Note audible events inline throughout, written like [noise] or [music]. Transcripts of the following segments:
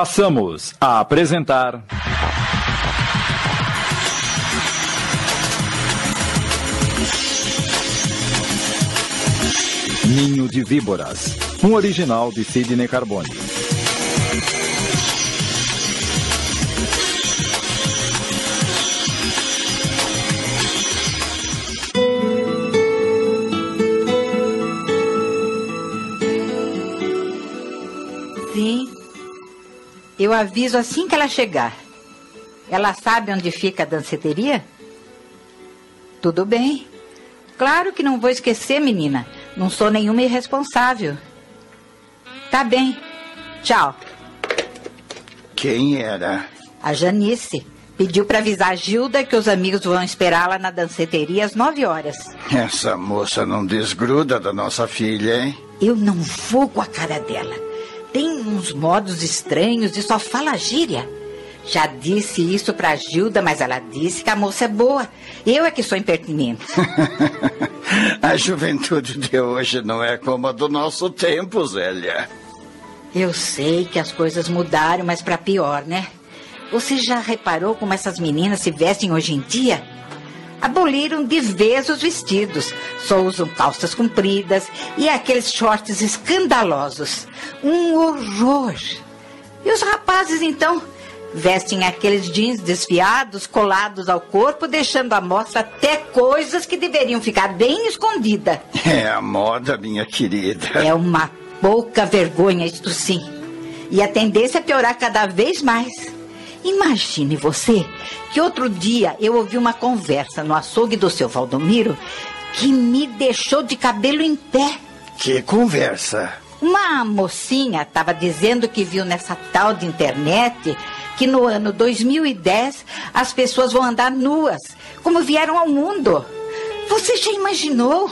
Passamos a apresentar. Ninho de Víboras, um original de Sidney Carbone. Eu aviso assim que ela chegar. Ela sabe onde fica a danceteria? Tudo bem. Claro que não vou esquecer, menina. Não sou nenhuma irresponsável. Tá bem. Tchau. Quem era? A Janice pediu para avisar a Gilda que os amigos vão esperá-la na danceteria às nove horas. Essa moça não desgruda da nossa filha, hein? Eu não vou com a cara dela. Tem uns modos estranhos e só fala gíria. Já disse isso pra Gilda, mas ela disse que a moça é boa. Eu é que sou impertinente. [laughs] a juventude de hoje não é como a do nosso tempo, Zélia. Eu sei que as coisas mudaram, mas para pior, né? Você já reparou como essas meninas se vestem hoje em dia? Aboliram de vez os vestidos. Só usam calças compridas e aqueles shorts escandalosos. Um horror. E os rapazes, então? Vestem aqueles jeans desfiados, colados ao corpo, deixando à mostra até coisas que deveriam ficar bem escondidas. [laughs] É a moda, minha querida. É uma pouca vergonha, isto sim. E a tendência é piorar cada vez mais. Imagine você que outro dia eu ouvi uma conversa no açougue do seu Valdomiro que me deixou de cabelo em pé. Que conversa? Uma mocinha estava dizendo que viu nessa tal de internet que no ano 2010 as pessoas vão andar nuas, como vieram ao mundo. Você já imaginou?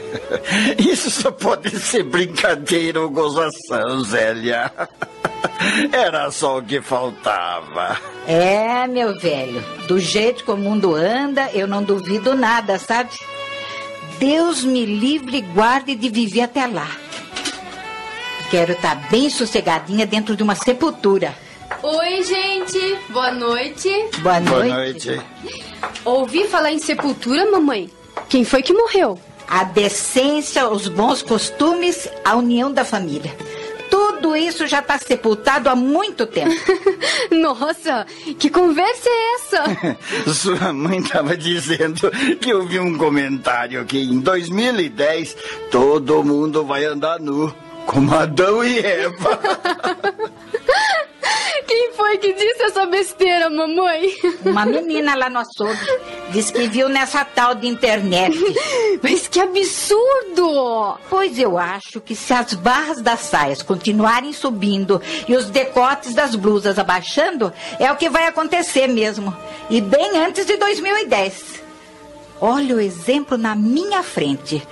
[laughs] Isso só pode ser brincadeira ou gozação, Zélia. [laughs] [laughs] Era só o que faltava. É, meu velho. Do jeito que o mundo anda, eu não duvido nada, sabe? Deus me livre e guarde de viver até lá. Quero estar tá bem sossegadinha dentro de uma sepultura. Oi, gente. Boa noite. Boa noite. Boa noite. Ouvi falar em sepultura, mamãe. Quem foi que morreu? A decência, os bons costumes, a união da família. Tudo isso já está sepultado há muito tempo. [laughs] Nossa, que conversa é essa? [laughs] Sua mãe estava dizendo que eu vi um comentário que em 2010 todo mundo vai andar nu, como Adão e Eva. [laughs] Quem foi que disse essa besteira, mamãe? Uma menina lá no açougue. Diz que viu nessa tal de internet. [laughs] Mas que absurdo! Pois eu acho que se as barras das saias continuarem subindo e os decotes das blusas abaixando, é o que vai acontecer mesmo. E bem antes de 2010. Olha o exemplo na minha frente.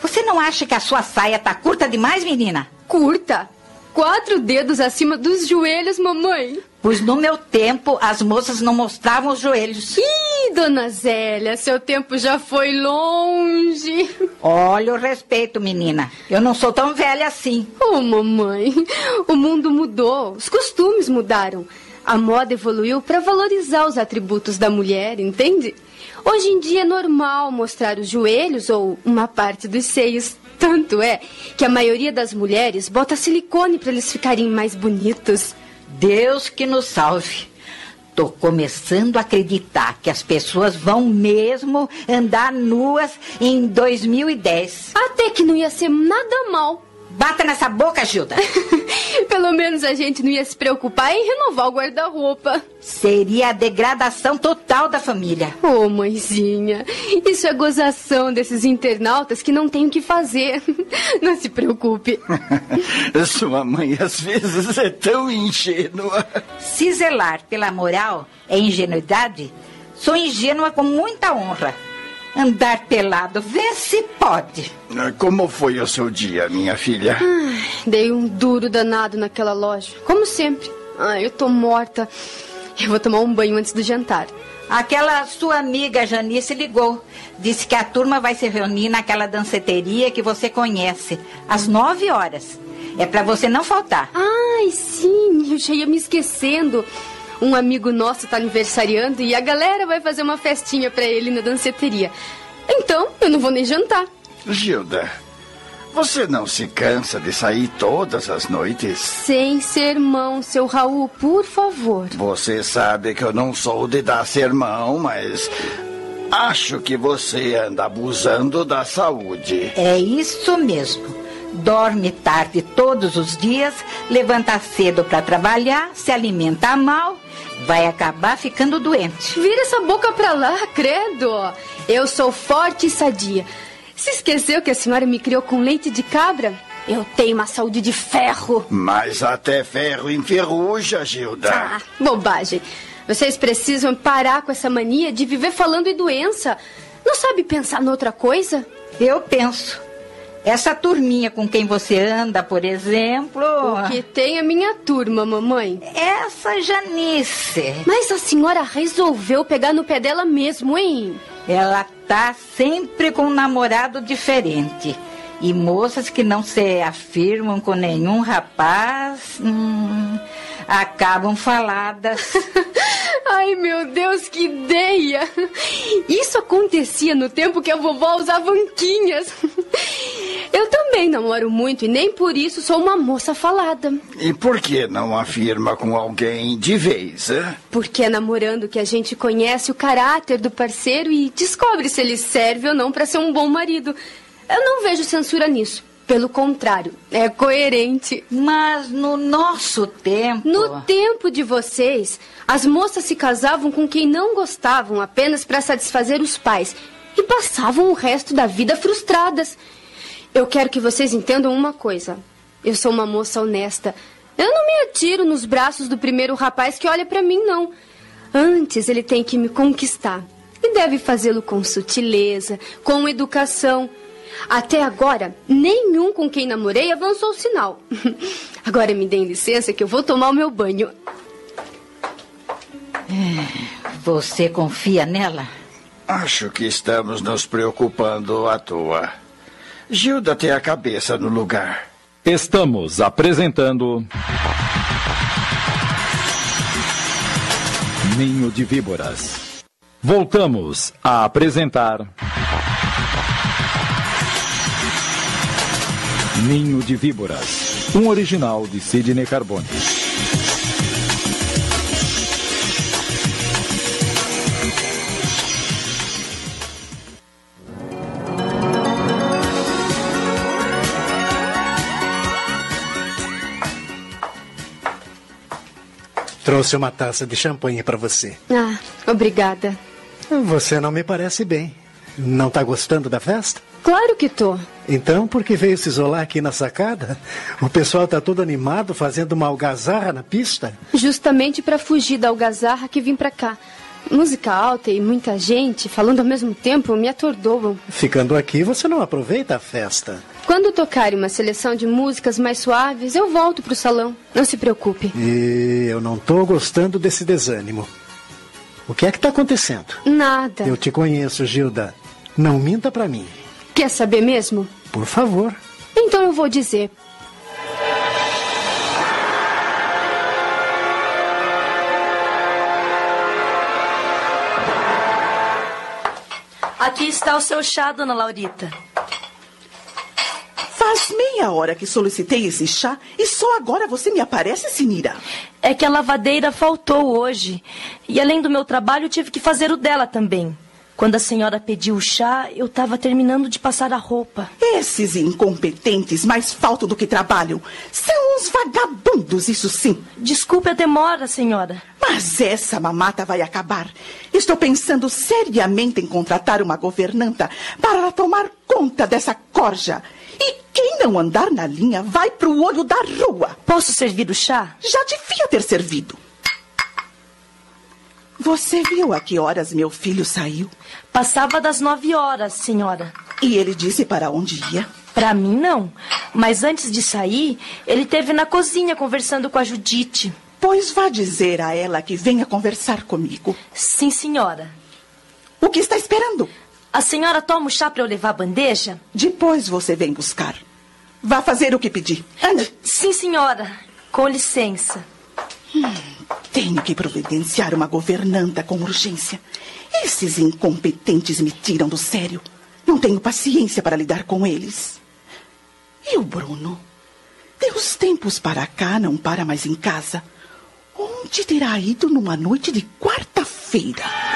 Você não acha que a sua saia tá curta demais, menina? Curta? Quatro dedos acima dos joelhos, mamãe. Pois no meu tempo, as moças não mostravam os joelhos. Ih, dona Zélia, seu tempo já foi longe. Olha o respeito, menina. Eu não sou tão velha assim. Oh, mamãe, o mundo mudou, os costumes mudaram. A moda evoluiu para valorizar os atributos da mulher, entende? Hoje em dia é normal mostrar os joelhos ou uma parte dos seios. Tanto é que a maioria das mulheres bota silicone para eles ficarem mais bonitos. Deus que nos salve. Tô começando a acreditar que as pessoas vão mesmo andar nuas em 2010. Até que não ia ser nada mal. Bata nessa boca, Gilda. [laughs] Pelo menos a gente não ia se preocupar em renovar o guarda-roupa. Seria a degradação total da família. Ô, oh, mãezinha, isso é gozação desses internautas que não tem o que fazer. [laughs] Não se preocupe. [laughs] Sua mãe às vezes é tão ingênua. Se zelar pela moral é ingenuidade, sou ingênua com muita honra. Andar pelado, vê se pode. Como foi o seu dia, minha filha? Ai, dei um duro danado naquela loja, como sempre. Ai, eu tô morta. Eu vou tomar um banho antes do jantar. Aquela sua amiga Janice ligou. Disse que a turma vai se reunir naquela danceteria que você conhece, às nove horas. É para você não faltar. Ai, sim, eu bucha, ia me esquecendo. Um amigo nosso tá aniversariando e a galera vai fazer uma festinha para ele na danceteria. Então, eu não vou nem jantar. Gilda, você não se cansa de sair todas as noites? Sem sermão, seu Raul, por favor. Você sabe que eu não sou de dar sermão, mas acho que você anda abusando da saúde. É isso mesmo. Dorme tarde todos os dias, levanta cedo para trabalhar, se alimenta mal, vai acabar ficando doente. Vira essa boca pra lá, credo. Eu sou forte e sadia. Se esqueceu que a senhora me criou com leite de cabra? Eu tenho uma saúde de ferro. Mas até ferro enferruja, Gilda. Ah, bobagem. Vocês precisam parar com essa mania de viver falando em doença. Não sabe pensar noutra coisa? Eu penso. Essa turminha com quem você anda, por exemplo. O que tem a minha turma, mamãe? Essa Janice. Mas a senhora resolveu pegar no pé dela mesmo, hein? Ela tá sempre com um namorado diferente. E moças que não se afirmam com nenhum rapaz. Hum, acabam faladas. [laughs] Ai, meu Deus, que ideia! Isso acontecia no tempo que a vovó usava anquinhas. Eu também namoro muito e nem por isso sou uma moça falada. E por que não afirma com alguém de vez, hein? Porque é namorando que a gente conhece o caráter do parceiro e descobre se ele serve ou não para ser um bom marido. Eu não vejo censura nisso. Pelo contrário, é coerente. Mas no nosso tempo. No tempo de vocês, as moças se casavam com quem não gostavam apenas para satisfazer os pais e passavam o resto da vida frustradas. Eu quero que vocês entendam uma coisa. Eu sou uma moça honesta. Eu não me atiro nos braços do primeiro rapaz que olha para mim, não. Antes ele tem que me conquistar. E deve fazê-lo com sutileza, com educação. Até agora, nenhum com quem namorei avançou o sinal. [laughs] Agora me deem licença que eu vou tomar o meu banho. Você confia nela? Acho que estamos nos preocupando à toa. Gilda tem a cabeça no lugar. Estamos apresentando. Ninho de Víboras. Voltamos a apresentar. Ninho de Víboras. Um original de Sidney Carbone. Trouxe uma taça de champanhe para você. Ah, obrigada. Você não me parece bem. Não está gostando da festa? Claro que tô. Então, por que veio se isolar aqui na sacada? O pessoal está todo animado fazendo uma algazarra na pista? Justamente para fugir da algazarra que vim para cá. Música alta e muita gente falando ao mesmo tempo me atordoam. Ficando aqui, você não aproveita a festa. Quando tocarem uma seleção de músicas mais suaves, eu volto pro salão. Não se preocupe. E eu não estou gostando desse desânimo. O que é que está acontecendo? Nada. Eu te conheço, Gilda. Não minta para mim. Quer saber mesmo? Por favor. Então eu vou dizer. Aqui está o seu chá, dona Laurita. Faz meia hora que solicitei esse chá e só agora você me aparece, Sinira. É que a lavadeira faltou hoje. E além do meu trabalho, tive que fazer o dela também. Quando a senhora pediu o chá, eu estava terminando de passar a roupa. Esses incompetentes mais faltam do que trabalham. São uns vagabundos, isso sim. Desculpe a demora, senhora. Mas essa mamata vai acabar. Estou pensando seriamente em contratar uma governanta para tomar conta dessa corja. E quem não andar na linha vai pro olho da rua. Posso servir o chá? Já devia ter servido. Você viu a que horas meu filho saiu? Passava das nove horas, senhora. E ele disse para onde ia? Para mim, não. Mas antes de sair, ele teve na cozinha conversando com a Judite. Pois vá dizer a ela que venha conversar comigo. Sim, senhora. O que está esperando? A senhora toma o chá para eu levar a bandeja? Depois você vem buscar. Vá fazer o que pedi. Ande. Sim, senhora. Com licença. Tenho que providenciar uma governanta com urgência. Esses incompetentes me tiram do sério. Não tenho paciência para lidar com eles. E o Bruno? De uns tempos para cá não para mais em casa. Onde terá ido numa noite de quarta-feira?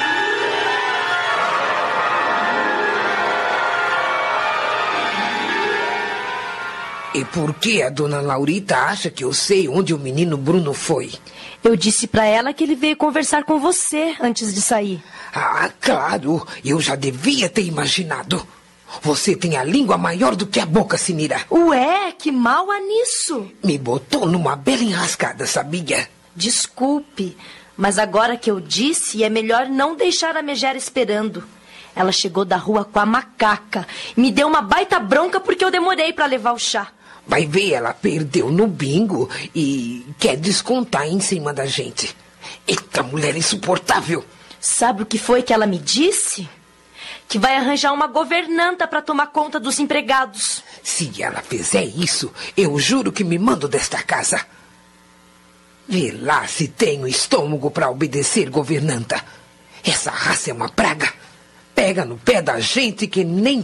E por que a dona Laurita acha que eu sei onde o menino Bruno foi? Eu disse para ela que ele veio conversar com você antes de sair. Ah, claro, eu já devia ter imaginado. Você tem a língua maior do que a boca, Sinira. Ué, que mal há nisso? Me botou numa bela enrascada, sabia? Desculpe, mas agora que eu disse, é melhor não deixar a megera esperando. Ela chegou da rua com a macaca e me deu uma baita bronca porque eu demorei para levar o chá. Vai ver, ela perdeu no bingo e quer descontar em cima da gente. Eita, mulher insuportável. Sabe o que foi que ela me disse? Que vai arranjar uma governanta para tomar conta dos empregados. Se ela fizer isso, eu juro que me mando desta casa. Vê lá se tenho estômago para obedecer governanta. Essa raça é uma praga. Pega no pé da gente que nem,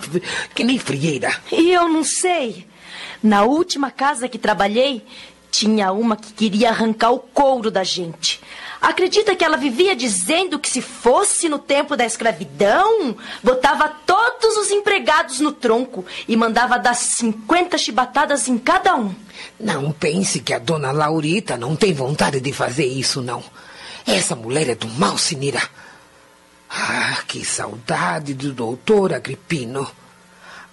que nem frieira. E eu não sei. Na última casa que trabalhei, tinha uma que queria arrancar o couro da gente. Acredita que ela vivia dizendo que se fosse no tempo da escravidão, botava todos os empregados no tronco e mandava dar 50 chibatadas em cada um. Não pense que a dona Laurita não tem vontade de fazer isso, não. Essa mulher é do mal, Sinira. Ah, que saudade do doutor Agripino.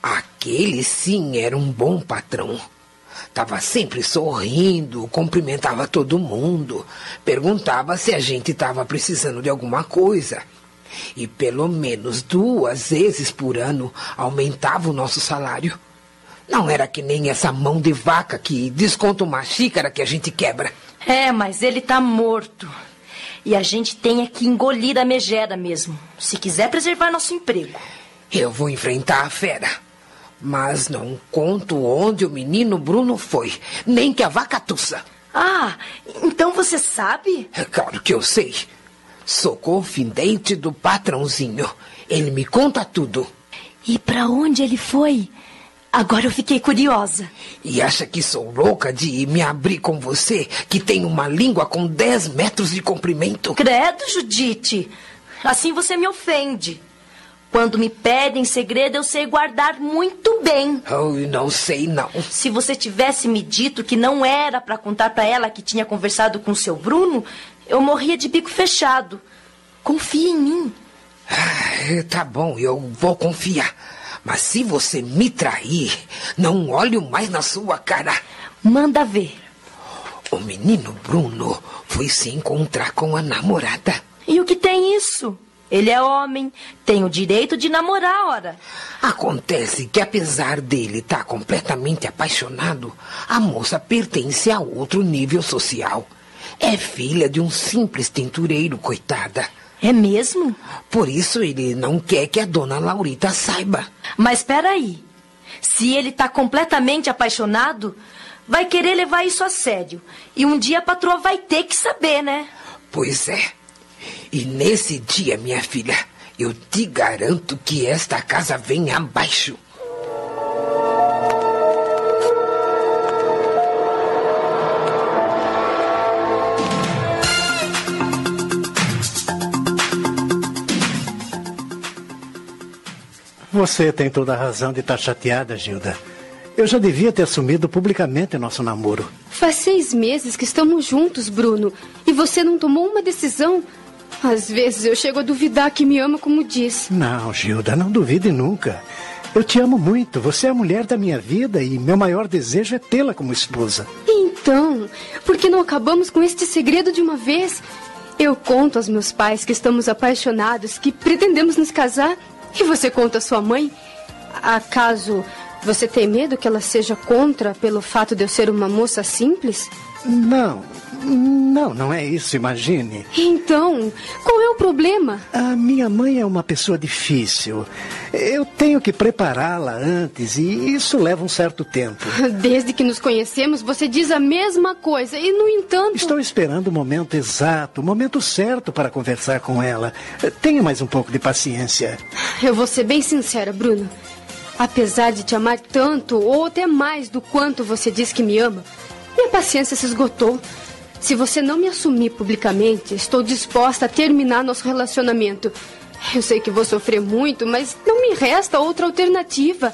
Aquele sim era um bom patrão. Tava sempre sorrindo, cumprimentava todo mundo, perguntava se a gente estava precisando de alguma coisa. E pelo menos duas vezes por ano aumentava o nosso salário. Não era que nem essa mão de vaca que desconta uma xícara que a gente quebra. É, mas ele tá morto. E a gente tem que engolir a megera mesmo, se quiser preservar nosso emprego. Eu vou enfrentar a fera. Mas não conto onde o menino Bruno foi, nem que a vaca tussa. Ah, então você sabe? É claro que eu sei. Sou confidente do patrãozinho. Ele me conta tudo. E para onde ele foi? Agora eu fiquei curiosa. E acha que sou louca de me abrir com você, que tem uma língua com 10 metros de comprimento? Credo, Judite. Assim você me ofende. Quando me pedem segredo, eu sei guardar muito bem. Oh, não sei não. Se você tivesse me dito que não era para contar para ela que tinha conversado com seu Bruno, eu morria de bico fechado. Confie em mim. Ah, tá bom, eu vou confiar. Mas se você me trair, não olho mais na sua cara. Manda ver. O menino Bruno foi se encontrar com a namorada. E o que tem isso? Ele é homem, tem o direito de namorar, ora. Acontece que, apesar dele estar completamente apaixonado, a moça pertence a outro nível social. É filha de um simples tintureiro, coitada. É mesmo? Por isso ele não quer que a dona Laurita saiba. Mas peraí. Se ele está completamente apaixonado, vai querer levar isso a sério. E um dia a patroa vai ter que saber, né? Pois é. E nesse dia, minha filha, eu te garanto que esta casa vem abaixo. Você tem toda a razão de estar chateada, Gilda. Eu já devia ter assumido publicamente nosso namoro. Faz seis meses que estamos juntos, Bruno. E você não tomou uma decisão. Às vezes eu chego a duvidar que me ama como diz. Não, Gilda, não duvide nunca. Eu te amo muito. Você é a mulher da minha vida e meu maior desejo é tê-la como esposa. Então, por que não acabamos com este segredo de uma vez? Eu conto aos meus pais que estamos apaixonados, que pretendemos nos casar. E você conta à sua mãe? Acaso você tem medo que ela seja contra pelo fato de eu ser uma moça simples? Não, Não, não é isso, imagine. Então, qual é o problema? A minha mãe é uma pessoa difícil. Eu tenho que prepará-la antes e isso leva um certo tempo. [laughs] Desde que nos conhecemos, você diz a mesma coisa e, no entanto. Estou esperando o momento exato, o momento certo para conversar com ela. Tenha mais um pouco de paciência. Eu vou ser bem sincera, Bruno. Apesar de te amar tanto, ou até mais do quanto você diz que me ama, minha paciência se esgotou. Se você não me assumir publicamente, estou disposta a terminar nosso relacionamento. Eu sei que vou sofrer muito, mas não me resta outra alternativa.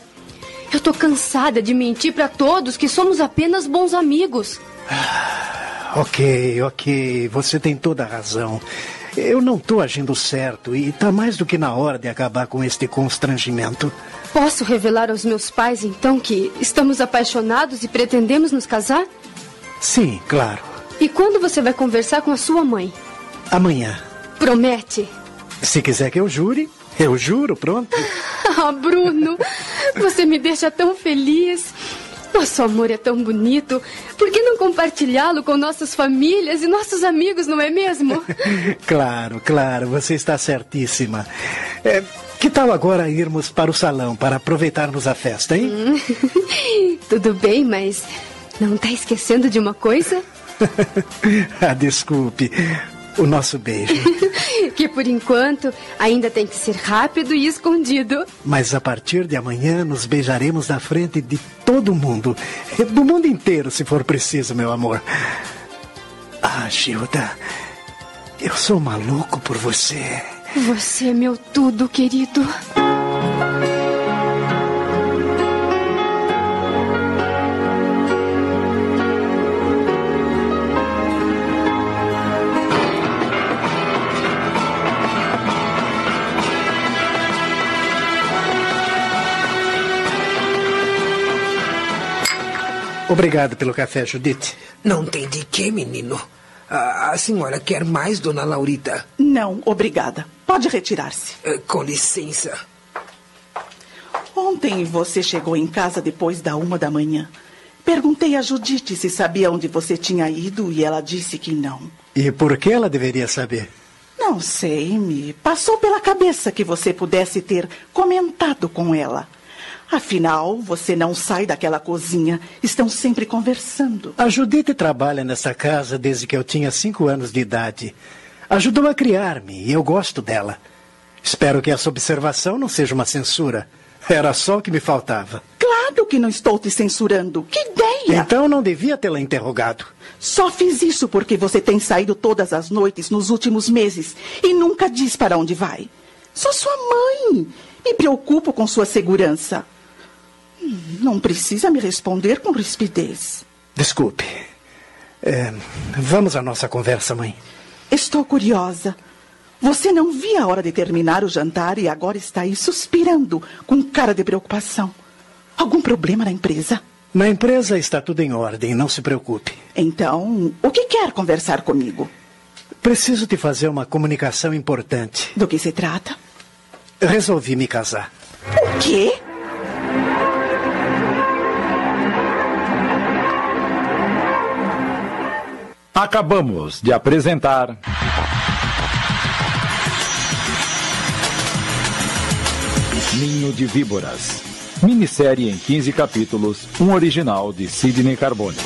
Eu tô cansada de mentir para todos que somos apenas bons amigos. Ok, ok. Você tem toda a razão. Eu não tô agindo certo e tá mais do que na hora de acabar com este constrangimento. Posso revelar aos meus pais, então, que estamos apaixonados e pretendemos nos casar? Sim, claro. E quando você vai conversar com a sua mãe? Amanhã. Promete? Se quiser que eu jure, eu juro, pronto. [laughs] Ah, Bruno, você me deixa tão feliz. Nosso amor é tão bonito. Por que não compartilhá-lo com nossas famílias e nossos amigos, não é mesmo? [laughs] claro, claro, você está certíssima. É, que tal agora irmos para o salão para aproveitarmos a festa, hein? [laughs] Tudo bem, mas não está esquecendo de uma coisa? [laughs] ah, desculpe. O nosso beijo. [laughs] que por enquanto ainda tem que ser rápido e escondido. Mas a partir de amanhã nos beijaremos na frente de todo mundo. Do mundo inteiro, se for preciso, meu amor. Ah, Gilda. Eu sou maluco por você. Você é meu tudo, querido. Obrigado pelo café, Judite. Não tem de quê, menino. A, a senhora quer mais, dona Laurita? Não, obrigada. Pode retirar-se. Uh, com licença. Ontem você chegou em casa depois da uma da manhã. Perguntei a Judite se sabia onde você tinha ido e ela disse que não. E por que ela deveria saber? Não sei, me passou pela cabeça que você pudesse ter comentado com ela. Afinal, você não sai daquela cozinha. Estão sempre conversando. A Judite trabalha nessa casa desde que eu tinha cinco anos de idade. Ajudou a criar-me e eu gosto dela. Espero que essa observação não seja uma censura. Era só o que me faltava. Claro que não estou te censurando. Que ideia! Então não devia tê-la interrogado. Só fiz isso porque você tem saído todas as noites nos últimos meses e nunca diz para onde vai. Sou sua mãe. Me preocupo com sua segurança. Não precisa me responder com rispidez. Desculpe. É, vamos à nossa conversa, mãe. Estou curiosa. Você não via a hora de terminar o jantar e agora está aí suspirando, com cara de preocupação. Algum problema na empresa? Na empresa está tudo em ordem, não se preocupe. Então, o que quer conversar comigo? Preciso te fazer uma comunicação importante. Do que se trata? Resolvi me casar. O quê? Acabamos de apresentar. Ninho de Víboras. Minissérie em 15 capítulos, um original de Sidney Carbone.